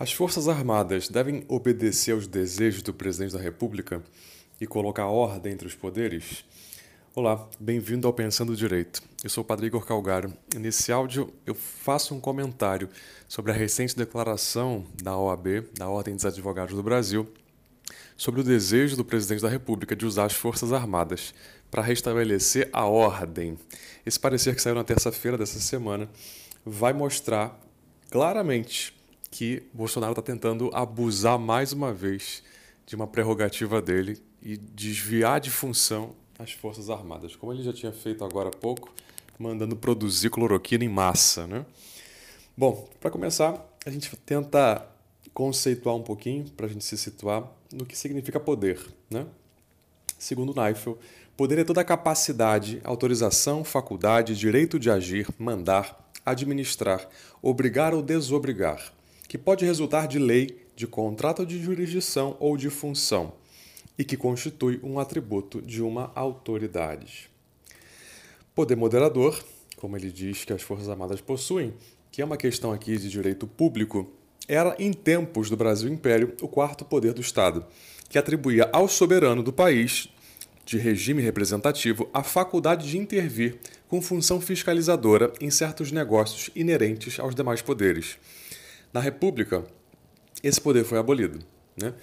As Forças Armadas devem obedecer aos desejos do presidente da República e colocar ordem entre os poderes? Olá, bem-vindo ao Pensando Direito. Eu sou o Padre Igor Calgaro nesse áudio eu faço um comentário sobre a recente declaração da OAB, da Ordem dos Advogados do Brasil, sobre o desejo do presidente da República de usar as Forças Armadas para restabelecer a ordem. Esse parecer que saiu na terça-feira dessa semana vai mostrar claramente que Bolsonaro está tentando abusar mais uma vez de uma prerrogativa dele e desviar de função as Forças Armadas, como ele já tinha feito agora há pouco, mandando produzir cloroquina em massa. Né? Bom, para começar, a gente tenta conceituar um pouquinho, para a gente se situar no que significa poder. Né? Segundo Neifel, poder é toda a capacidade, autorização, faculdade, direito de agir, mandar, administrar, obrigar ou desobrigar que pode resultar de lei, de contrato de jurisdição ou de função, e que constitui um atributo de uma autoridade. Poder moderador, como ele diz que as Forças Armadas possuem, que é uma questão aqui de direito público, era, em tempos do Brasil Império, o quarto poder do Estado, que atribuía ao soberano do país, de regime representativo, a faculdade de intervir com função fiscalizadora em certos negócios inerentes aos demais poderes na República, esse poder foi abolido. Né?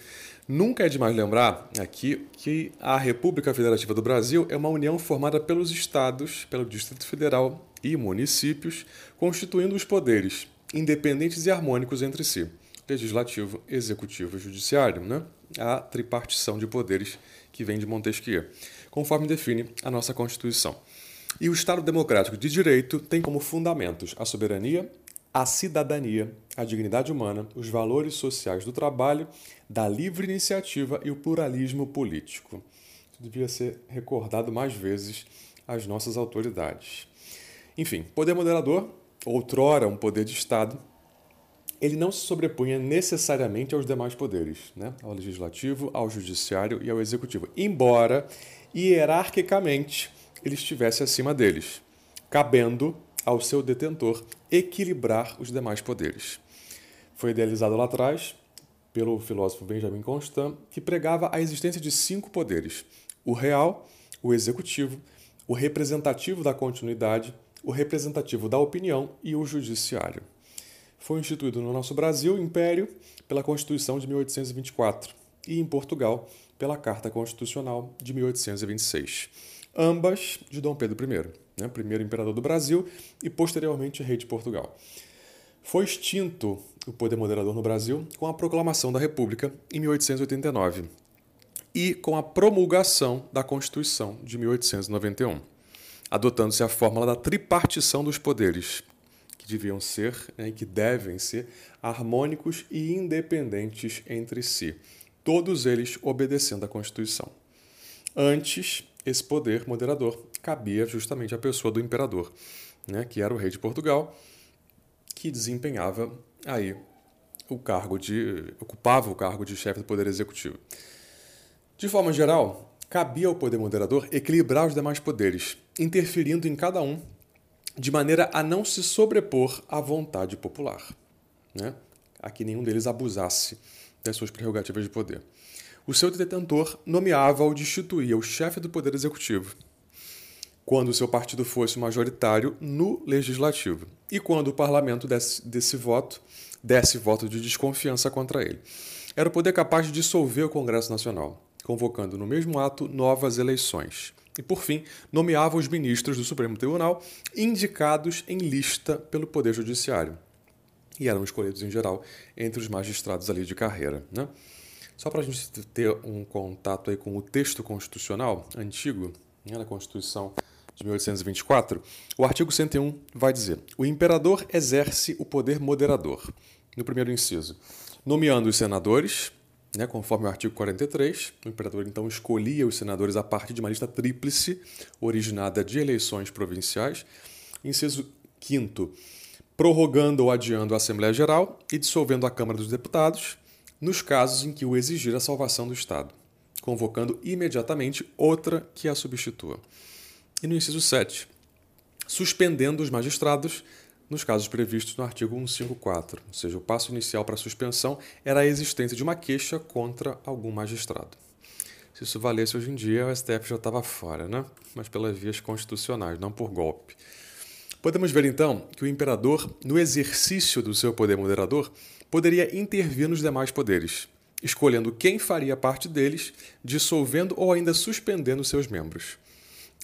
Nunca é demais lembrar aqui que a República Federativa do Brasil é uma união formada pelos estados, pelo Distrito Federal e municípios, constituindo os poderes independentes e harmônicos entre si: legislativo, executivo e judiciário, né? a tripartição de poderes que vem de Montesquieu, conforme define a nossa Constituição. E o Estado Democrático de Direito tem como fundamentos a soberania, a cidadania, a dignidade humana, os valores sociais do trabalho, da livre iniciativa e o pluralismo político. Isso devia ser recordado mais vezes às nossas autoridades. Enfim, poder moderador, outrora um poder de Estado, ele não se sobrepunha necessariamente aos demais poderes, né? ao legislativo, ao judiciário e ao executivo, embora hierarquicamente ele estivesse acima deles, cabendo ao seu detentor equilibrar os demais poderes. Foi idealizado lá atrás pelo filósofo Benjamin Constant, que pregava a existência de cinco poderes: o real, o executivo, o representativo da continuidade, o representativo da opinião e o judiciário. Foi instituído no nosso Brasil, Império, pela Constituição de 1824 e em Portugal, pela Carta Constitucional de 1826, ambas de Dom Pedro I né, primeiro imperador do Brasil e posteriormente rei de Portugal. Foi extinto o poder moderador no Brasil com a proclamação da República em 1889 e com a promulgação da Constituição de 1891, adotando-se a fórmula da tripartição dos poderes, que deviam ser né, e que devem ser harmônicos e independentes entre si, todos eles obedecendo à Constituição. Antes, esse poder moderador cabia justamente à pessoa do imperador, né, que era o rei de Portugal, que desempenhava aí o cargo de ocupava o cargo de chefe do poder executivo. De forma geral, cabia ao poder moderador equilibrar os demais poderes, interferindo em cada um de maneira a não se sobrepor à vontade popular, né? a que nenhum deles abusasse das suas prerrogativas de poder. O seu detentor nomeava ou destituía o chefe do poder executivo, quando o seu partido fosse majoritário no legislativo e quando o parlamento desse, desse voto desse voto de desconfiança contra ele. Era o poder capaz de dissolver o Congresso Nacional, convocando no mesmo ato novas eleições. E, por fim, nomeava os ministros do Supremo Tribunal indicados em lista pelo Poder Judiciário. E eram escolhidos, em geral, entre os magistrados ali de carreira. Né? Só para a gente ter um contato aí com o texto constitucional antigo, né, da Constituição de 1824, o artigo 101 vai dizer: o imperador exerce o poder moderador, no primeiro inciso, nomeando os senadores, né, conforme o artigo 43. O imperador então escolhia os senadores a partir de uma lista tríplice, originada de eleições provinciais. Inciso 5. Prorrogando ou adiando a Assembleia Geral e dissolvendo a Câmara dos Deputados, nos casos em que o exigir a salvação do Estado, convocando imediatamente outra que a substitua. E no inciso 7, suspendendo os magistrados nos casos previstos no artigo 154, ou seja, o passo inicial para a suspensão era a existência de uma queixa contra algum magistrado. Se isso valesse hoje em dia, o STF já estava fora, né? Mas pelas vias constitucionais, não por golpe. Podemos ver então que o imperador, no exercício do seu poder moderador, poderia intervir nos demais poderes, escolhendo quem faria parte deles, dissolvendo ou ainda suspendendo seus membros.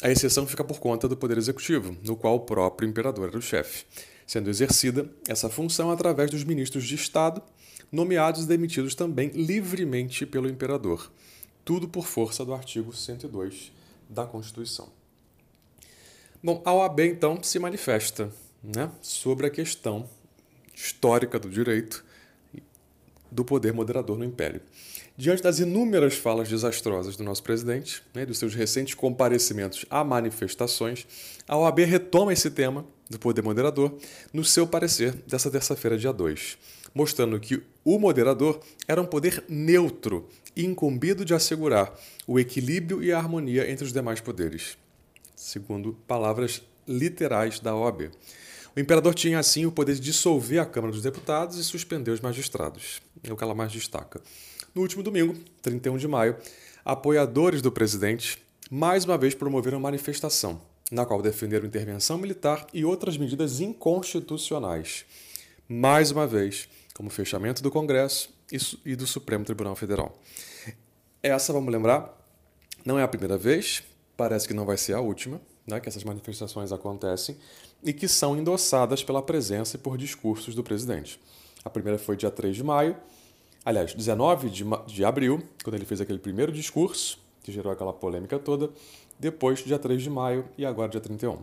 A exceção fica por conta do Poder Executivo, no qual o próprio imperador era o chefe, sendo exercida essa função através dos ministros de Estado, nomeados e demitidos também livremente pelo imperador, tudo por força do artigo 102 da Constituição. Bom, a OAB então se manifesta né, sobre a questão histórica do direito do poder moderador no Império. Diante das inúmeras falas desastrosas do nosso presidente né, dos seus recentes comparecimentos a manifestações, a OAB retoma esse tema do poder moderador no seu parecer dessa terça-feira, dia 2, mostrando que o moderador era um poder neutro incumbido de assegurar o equilíbrio e a harmonia entre os demais poderes, segundo palavras literais da OAB. O imperador tinha, assim, o poder de dissolver a Câmara dos Deputados e suspender os magistrados. É o que ela mais destaca. No último domingo, 31 de maio, apoiadores do presidente mais uma vez promoveram manifestação, na qual defenderam intervenção militar e outras medidas inconstitucionais. Mais uma vez, como fechamento do Congresso e do Supremo Tribunal Federal. Essa, vamos lembrar, não é a primeira vez, parece que não vai ser a última, né, que essas manifestações acontecem e que são endossadas pela presença e por discursos do presidente. A primeira foi dia 3 de maio, aliás, 19 de, de abril, quando ele fez aquele primeiro discurso, que gerou aquela polêmica toda, depois dia 3 de maio e agora dia 31.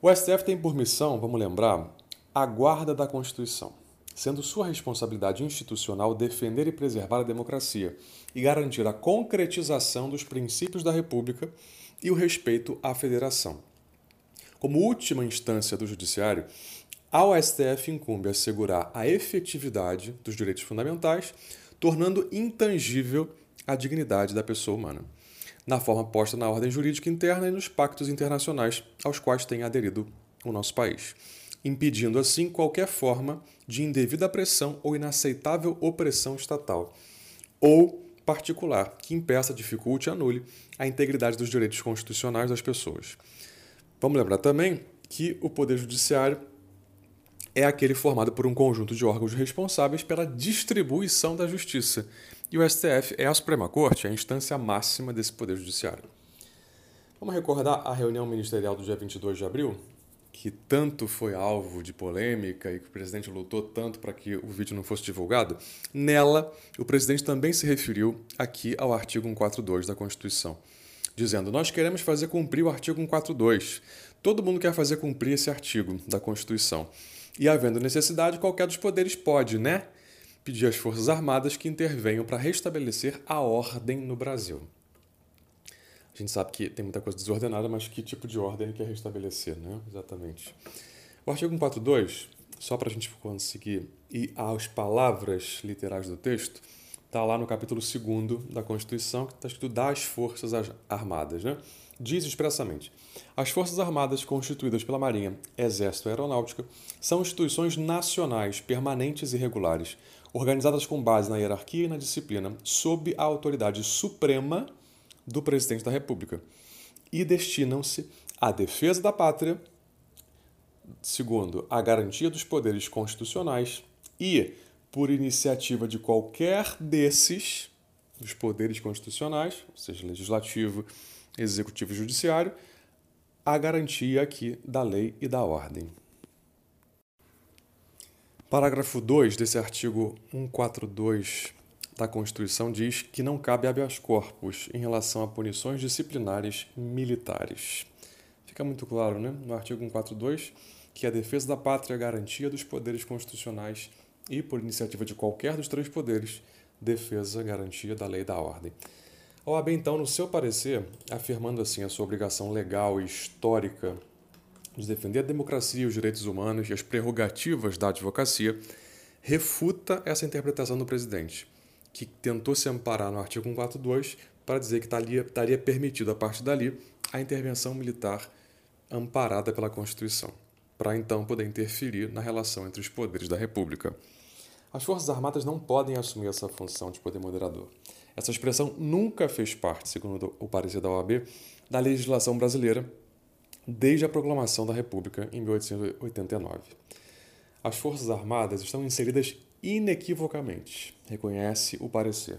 O STF tem por missão, vamos lembrar, a guarda da Constituição, sendo sua responsabilidade institucional defender e preservar a democracia e garantir a concretização dos princípios da República e o respeito à federação. Como última instância do Judiciário, ao STF incumbe assegurar a efetividade dos direitos fundamentais, tornando intangível a dignidade da pessoa humana, na forma posta na ordem jurídica interna e nos pactos internacionais aos quais tem aderido o nosso país, impedindo assim qualquer forma de indevida pressão ou inaceitável opressão estatal, ou particular que impeça, dificulte e anule a integridade dos direitos constitucionais das pessoas. Vamos lembrar também que o Poder Judiciário é aquele formado por um conjunto de órgãos responsáveis pela distribuição da justiça. E o STF é a Suprema Corte, a instância máxima desse Poder Judiciário. Vamos recordar a reunião ministerial do dia 22 de abril, que tanto foi alvo de polêmica e que o presidente lutou tanto para que o vídeo não fosse divulgado? Nela, o presidente também se referiu aqui ao artigo 142 da Constituição dizendo: Nós queremos fazer cumprir o artigo 142. Todo mundo quer fazer cumprir esse artigo da Constituição. E havendo necessidade, qualquer dos poderes pode, né? Pedir às Forças Armadas que intervenham para restabelecer a ordem no Brasil. A gente sabe que tem muita coisa desordenada, mas que tipo de ordem ele quer restabelecer, né? Exatamente. O artigo 142, só para a gente conseguir ir às palavras literais do texto, está lá no capítulo 2 da Constituição, que está escrito das Forças Armadas. Né? Diz expressamente: as Forças Armadas, constituídas pela Marinha, Exército e Aeronáutica, são instituições nacionais permanentes e regulares, organizadas com base na hierarquia e na disciplina, sob a autoridade suprema do Presidente da República, e destinam-se à defesa da pátria, segundo, a garantia dos poderes constitucionais e por iniciativa de qualquer desses, dos poderes constitucionais, ou seja, legislativo, executivo e judiciário, a garantia aqui da lei e da ordem. Parágrafo 2 desse artigo 142 da Constituição diz que não cabe habeas corpus em relação a punições disciplinares militares. Fica muito claro, né, no artigo 142, que a defesa da pátria é garantia dos poderes constitucionais e, por iniciativa de qualquer dos três poderes, defesa, garantia da lei e da ordem. A OAB, então, no seu parecer, afirmando assim a sua obrigação legal e histórica de defender a democracia, e os direitos humanos e as prerrogativas da advocacia, refuta essa interpretação do presidente, que tentou se amparar no artigo 142 para dizer que estaria permitido, a partir dali, a intervenção militar amparada pela Constituição. para então poder interferir na relação entre os poderes da República. As Forças Armadas não podem assumir essa função de poder moderador. Essa expressão nunca fez parte, segundo o parecer da OAB, da legislação brasileira desde a proclamação da República em 1889. As Forças Armadas estão inseridas inequivocamente, reconhece o parecer,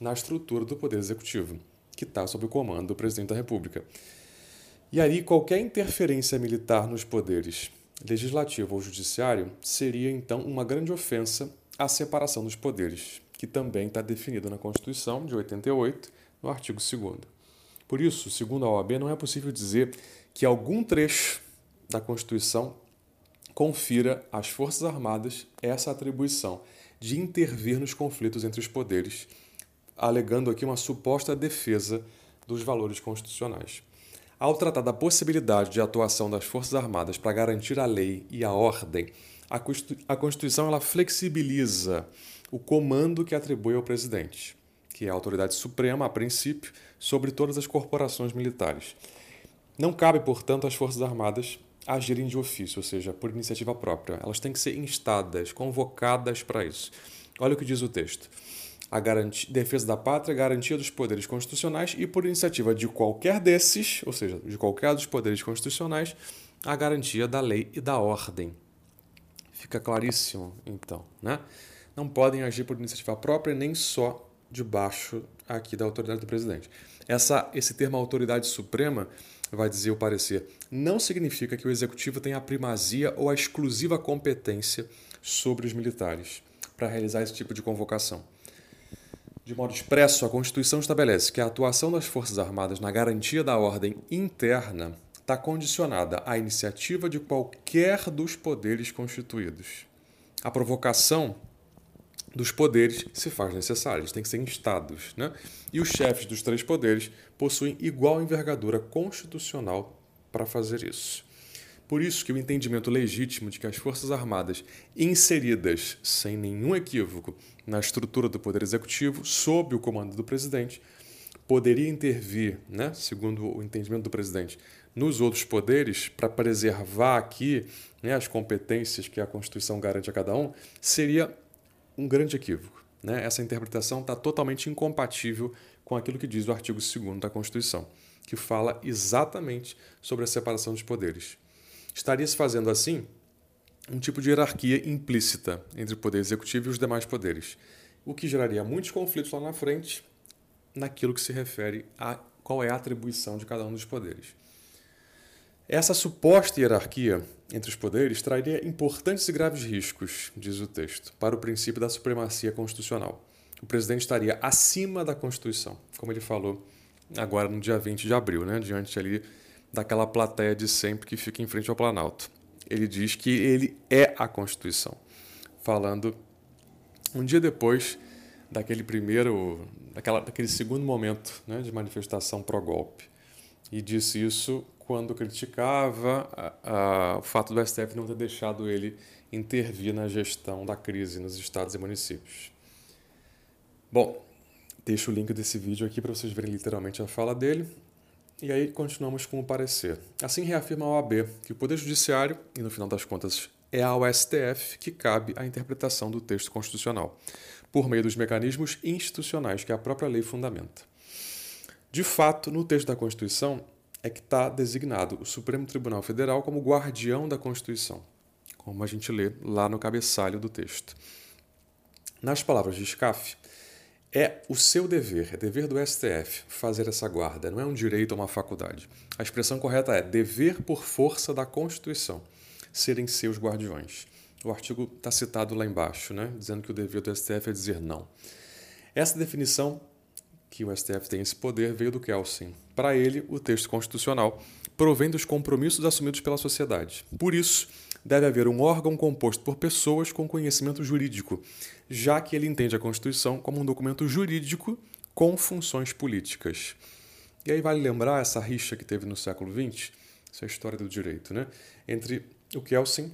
na estrutura do Poder Executivo, que está sob o comando do Presidente da República. E aí, qualquer interferência militar nos poderes legislativo ou judiciário seria, então, uma grande ofensa à separação dos poderes, que também está definida na Constituição de 88, no artigo 2. Por isso, segundo a OAB, não é possível dizer que algum trecho da Constituição confira às Forças Armadas essa atribuição de intervir nos conflitos entre os poderes, alegando aqui uma suposta defesa dos valores constitucionais. Ao tratar da possibilidade de atuação das Forças Armadas para garantir a lei e a ordem, a Constituição ela flexibiliza o comando que atribui ao presidente, que é a autoridade suprema, a princípio, sobre todas as corporações militares. Não cabe, portanto, às Forças Armadas agirem de ofício, ou seja, por iniciativa própria. Elas têm que ser instadas, convocadas para isso. Olha o que diz o texto. A defesa da pátria, garantia dos poderes constitucionais e, por iniciativa de qualquer desses, ou seja, de qualquer dos poderes constitucionais, a garantia da lei e da ordem. Fica claríssimo, então, né? Não podem agir por iniciativa própria nem só debaixo aqui da autoridade do presidente. Essa, esse termo autoridade suprema vai dizer o parecer, não significa que o executivo tenha a primazia ou a exclusiva competência sobre os militares para realizar esse tipo de convocação. De modo expresso, a Constituição estabelece que a atuação das Forças Armadas na garantia da ordem interna está condicionada à iniciativa de qualquer dos poderes constituídos. A provocação dos poderes se faz necessária, eles têm que ser instados. Né? E os chefes dos três poderes possuem igual envergadura constitucional para fazer isso. Por isso que o entendimento legítimo de que as Forças Armadas, inseridas sem nenhum equívoco na estrutura do Poder Executivo, sob o comando do presidente, poderia intervir, né, segundo o entendimento do presidente, nos outros poderes para preservar aqui né, as competências que a Constituição garante a cada um, seria um grande equívoco. Né? Essa interpretação está totalmente incompatível com aquilo que diz o artigo 2 da Constituição, que fala exatamente sobre a separação dos poderes. Estaria se fazendo assim um tipo de hierarquia implícita entre o poder executivo e os demais poderes, o que geraria muitos conflitos lá na frente naquilo que se refere a qual é a atribuição de cada um dos poderes. Essa suposta hierarquia entre os poderes traria importantes e graves riscos, diz o texto, para o princípio da supremacia constitucional. O presidente estaria acima da Constituição, como ele falou agora no dia 20 de abril, né, diante ali daquela plateia de sempre que fica em frente ao Planalto. Ele diz que ele é a Constituição, falando um dia depois daquele primeiro, daquela, daquele segundo momento né, de manifestação pró-golpe. E disse isso quando criticava a, a, o fato do STF não ter deixado ele intervir na gestão da crise nos estados e municípios. Bom, deixo o link desse vídeo aqui para vocês verem literalmente a fala dele. E aí continuamos com o parecer. Assim reafirma a OAB que o Poder Judiciário, e no final das contas é ao STF que cabe a interpretação do texto constitucional, por meio dos mecanismos institucionais que a própria lei fundamenta. De fato, no texto da Constituição, é que está designado o Supremo Tribunal Federal como guardião da Constituição, como a gente lê lá no cabeçalho do texto. Nas palavras de SCAF, é o seu dever, é dever do STF fazer essa guarda, não é um direito ou uma faculdade. A expressão correta é dever por força da Constituição, serem seus guardiões. O artigo está citado lá embaixo, né, dizendo que o dever do STF é dizer não. Essa definição que o STF tem esse poder veio do Kelsen. Para ele, o texto constitucional provém dos compromissos assumidos pela sociedade. Por isso, deve haver um órgão composto por pessoas com conhecimento jurídico, já que ele entende a Constituição como um documento jurídico com funções políticas. E aí vale lembrar essa rixa que teve no século XX, essa é história do direito, né? entre o Kelsen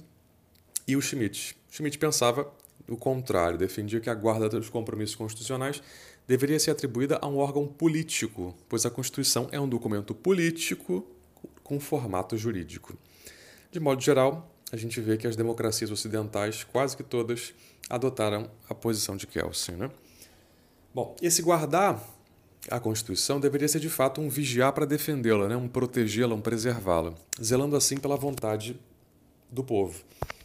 e o Schmitt. Schmitt pensava o contrário, defendia que a guarda dos compromissos constitucionais deveria ser atribuída a um órgão político, pois a Constituição é um documento político com formato jurídico. De modo geral, a gente vê que as democracias ocidentais, quase que todas, adotaram a posição de Kelsen. Né? Bom, esse guardar a Constituição deveria ser de fato um vigiar para defendê-la, né? um protegê-la, um preservá-la, zelando assim pela vontade do povo.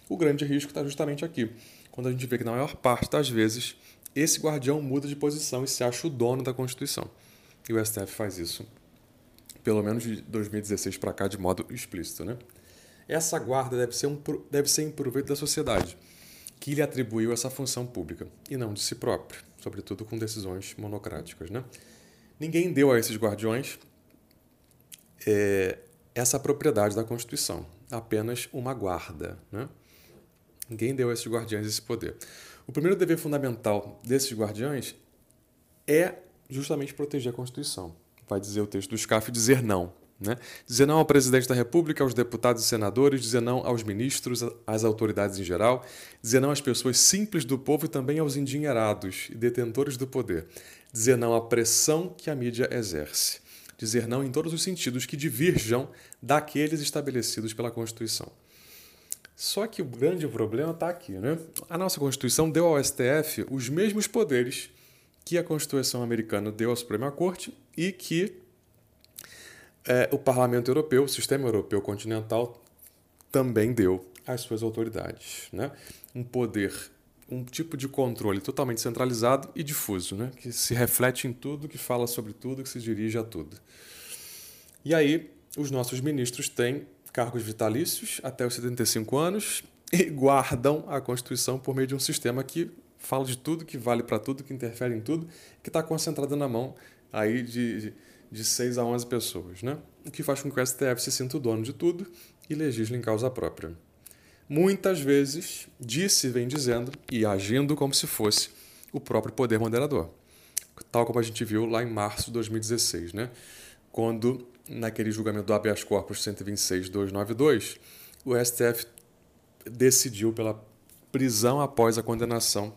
O grande risco está justamente aqui, quando a gente vê que na maior parte das vezes esse guardião muda de posição e se acha o dono da Constituição. E o STF faz isso, pelo menos de 2016 para cá, de modo explícito. Né? Essa guarda deve ser, um, deve ser em proveito da sociedade, que lhe atribuiu essa função pública, e não de si próprio, sobretudo com decisões monocráticas. Né? Ninguém deu a esses guardiões é, essa propriedade da Constituição, apenas uma guarda. Né? Ninguém deu a esses guardiões esse poder. O primeiro dever fundamental desses guardiões é justamente proteger a Constituição. Vai dizer o texto do SCAF dizer não. Né? Dizer não ao presidente da República, aos deputados e senadores, dizer não aos ministros, às autoridades em geral, dizer não às pessoas simples do povo e também aos endinheirados e detentores do poder, dizer não à pressão que a mídia exerce, dizer não em todos os sentidos que divirjam daqueles estabelecidos pela Constituição. Só que o grande problema está aqui, né? A nossa Constituição deu ao STF os mesmos poderes que a Constituição americana deu à Suprema Corte e que é, o Parlamento Europeu, o sistema europeu continental, também deu às suas autoridades. Né? Um poder, um tipo de controle totalmente centralizado e difuso, né? que se reflete em tudo, que fala sobre tudo, que se dirige a tudo. E aí, os nossos ministros têm cargos vitalícios até os 75 anos e guardam a Constituição por meio de um sistema que fala de tudo, que vale para tudo, que interfere em tudo, que está concentrado na mão aí de, de, de 6 a 11 pessoas, né? o que faz com que o STF se sinta o dono de tudo e legisle em causa própria. Muitas vezes disse, vem dizendo e agindo como se fosse o próprio poder moderador, tal como a gente viu lá em março de 2016, né? quando naquele julgamento do habeas corpus 126.292, o STF decidiu pela prisão após a condenação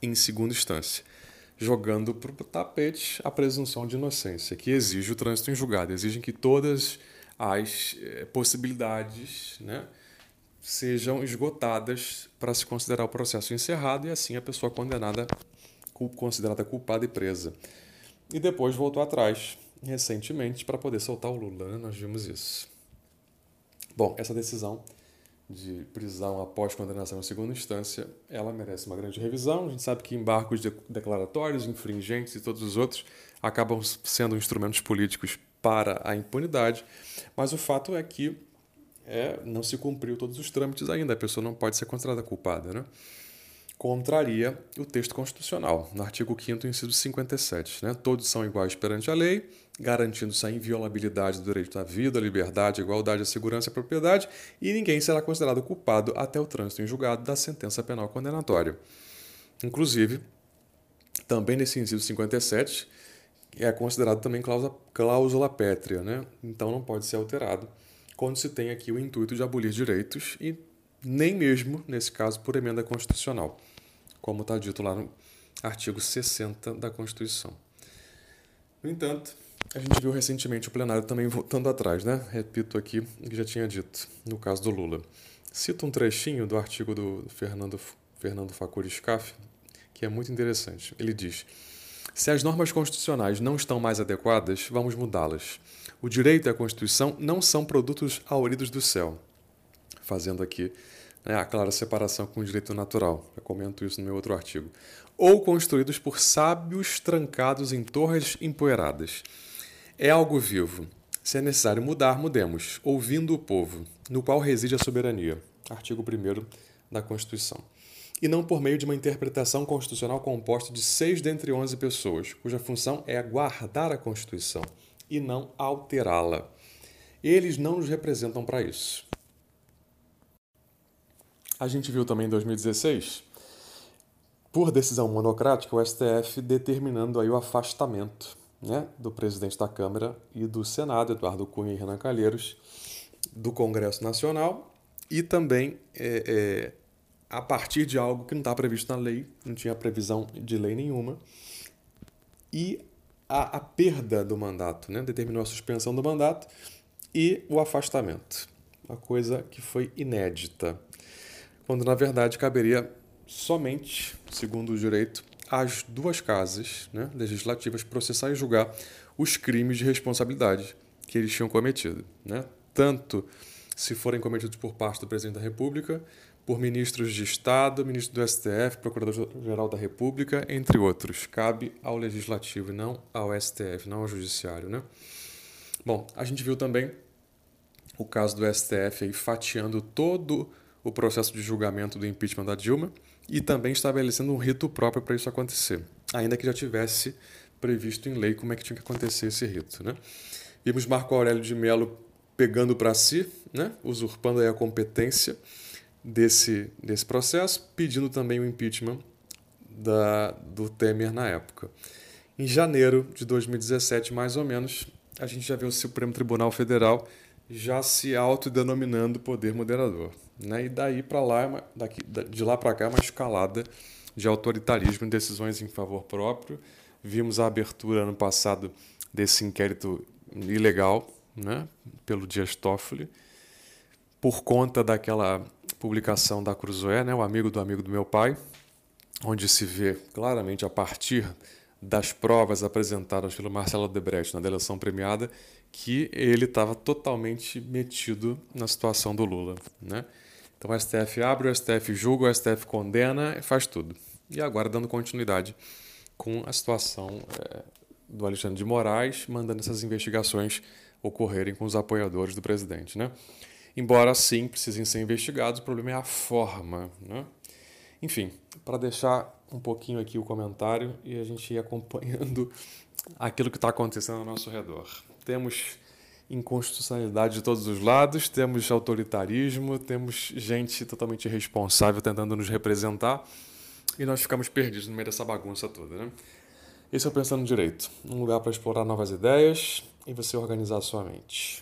em segunda instância, jogando para o tapete a presunção de inocência, que exige o trânsito em julgado, exige que todas as eh, possibilidades né, sejam esgotadas para se considerar o processo encerrado e assim a pessoa condenada, considerada culpada e presa. E depois voltou atrás recentemente para poder soltar o Lula. Né? Nós vimos isso. Bom, essa decisão de prisão após condenação em segunda instância, ela merece uma grande revisão. A gente sabe que embargos declaratórios, infringentes e todos os outros acabam sendo instrumentos políticos para a impunidade, mas o fato é que é, não se cumpriu todos os trâmites ainda, a pessoa não pode ser considerada culpada. Né? Contraria o texto constitucional, no artigo 5 inciso 57. Né? Todos são iguais perante a lei, garantindo-se a inviolabilidade do direito à vida, à liberdade, à igualdade, à segurança e à propriedade, e ninguém será considerado culpado até o trânsito em julgado da sentença penal condenatória. Inclusive, também nesse inciso 57, é considerado também cláusula, cláusula pétrea, né? então não pode ser alterado quando se tem aqui o intuito de abolir direitos e nem mesmo, nesse caso, por emenda constitucional como está dito lá no artigo 60 da Constituição. No entanto, a gente viu recentemente o plenário também voltando atrás, né? Repito aqui o que já tinha dito no caso do Lula. Cito um trechinho do artigo do Fernando, Fernando Facuri Scaff, que é muito interessante. Ele diz: Se as normas constitucionais não estão mais adequadas, vamos mudá-las. O direito e a Constituição não são produtos auridos do céu. Fazendo aqui né, a clara separação com o direito natural. Eu comento isso no meu outro artigo. Ou construídos por sábios trancados em torres empoeiradas. É algo vivo. Se é necessário mudar, mudemos, ouvindo o povo, no qual reside a soberania. Artigo 1 da Constituição. E não por meio de uma interpretação constitucional composta de seis dentre onze pessoas, cuja função é guardar a Constituição e não alterá-la. Eles não nos representam para isso. A gente viu também em 2016, por decisão monocrática, o STF determinando aí o afastamento né, do presidente da Câmara e do Senado, Eduardo Cunha e Renan Calheiros, do Congresso Nacional e também é, é, a partir de algo que não está previsto na lei, não tinha previsão de lei nenhuma, e a, a perda do mandato, né, determinou a suspensão do mandato e o afastamento. uma coisa que foi inédita, quando na verdade caberia somente, segundo o direito, às duas casas né, legislativas processar e julgar os crimes de responsabilidade que eles tinham cometido. Né? Tanto se forem cometidos por parte do presidente da República, por ministros de Estado, ministro do STF, Procurador-Geral da República, entre outros. Cabe ao Legislativo e não ao STF, não ao Judiciário. Né? Bom, a gente viu também o caso do STF aí fatiando todo o processo de julgamento do impeachment da Dilma e também estabelecendo um rito próprio para isso acontecer, ainda que já tivesse previsto em lei como é que tinha que acontecer esse rito. Né? Vimos Marco Aurélio de Mello pegando para si, né? usurpando a competência desse, desse processo, pedindo também o impeachment da, do Temer na época. Em janeiro de 2017, mais ou menos, a gente já viu o Supremo Tribunal Federal já se autodenominando poder moderador. Né? E daí para lá, daqui, de lá para cá, uma escalada de autoritarismo e decisões em favor próprio. Vimos a abertura ano passado desse inquérito ilegal né? pelo Dias Toffoli, por conta daquela publicação da Cruzoé, né? o amigo do amigo do meu pai, onde se vê claramente a partir das provas apresentadas pelo Marcelo Debrecht na delação premiada que ele estava totalmente metido na situação do Lula. Né? Então o STF abre, o STF julga, o STF condena e faz tudo. E agora dando continuidade com a situação é, do Alexandre de Moraes, mandando essas investigações ocorrerem com os apoiadores do presidente. Né? Embora sim precisem ser investigados, o problema é a forma. Né? Enfim, para deixar um pouquinho aqui o comentário e a gente ir acompanhando aquilo que está acontecendo ao nosso redor. Temos inconstitucionalidade de todos os lados, temos autoritarismo, temos gente totalmente irresponsável tentando nos representar e nós ficamos perdidos no meio dessa bagunça toda. Né? Esse é o Pensando Direito um lugar para explorar novas ideias e você organizar a sua mente.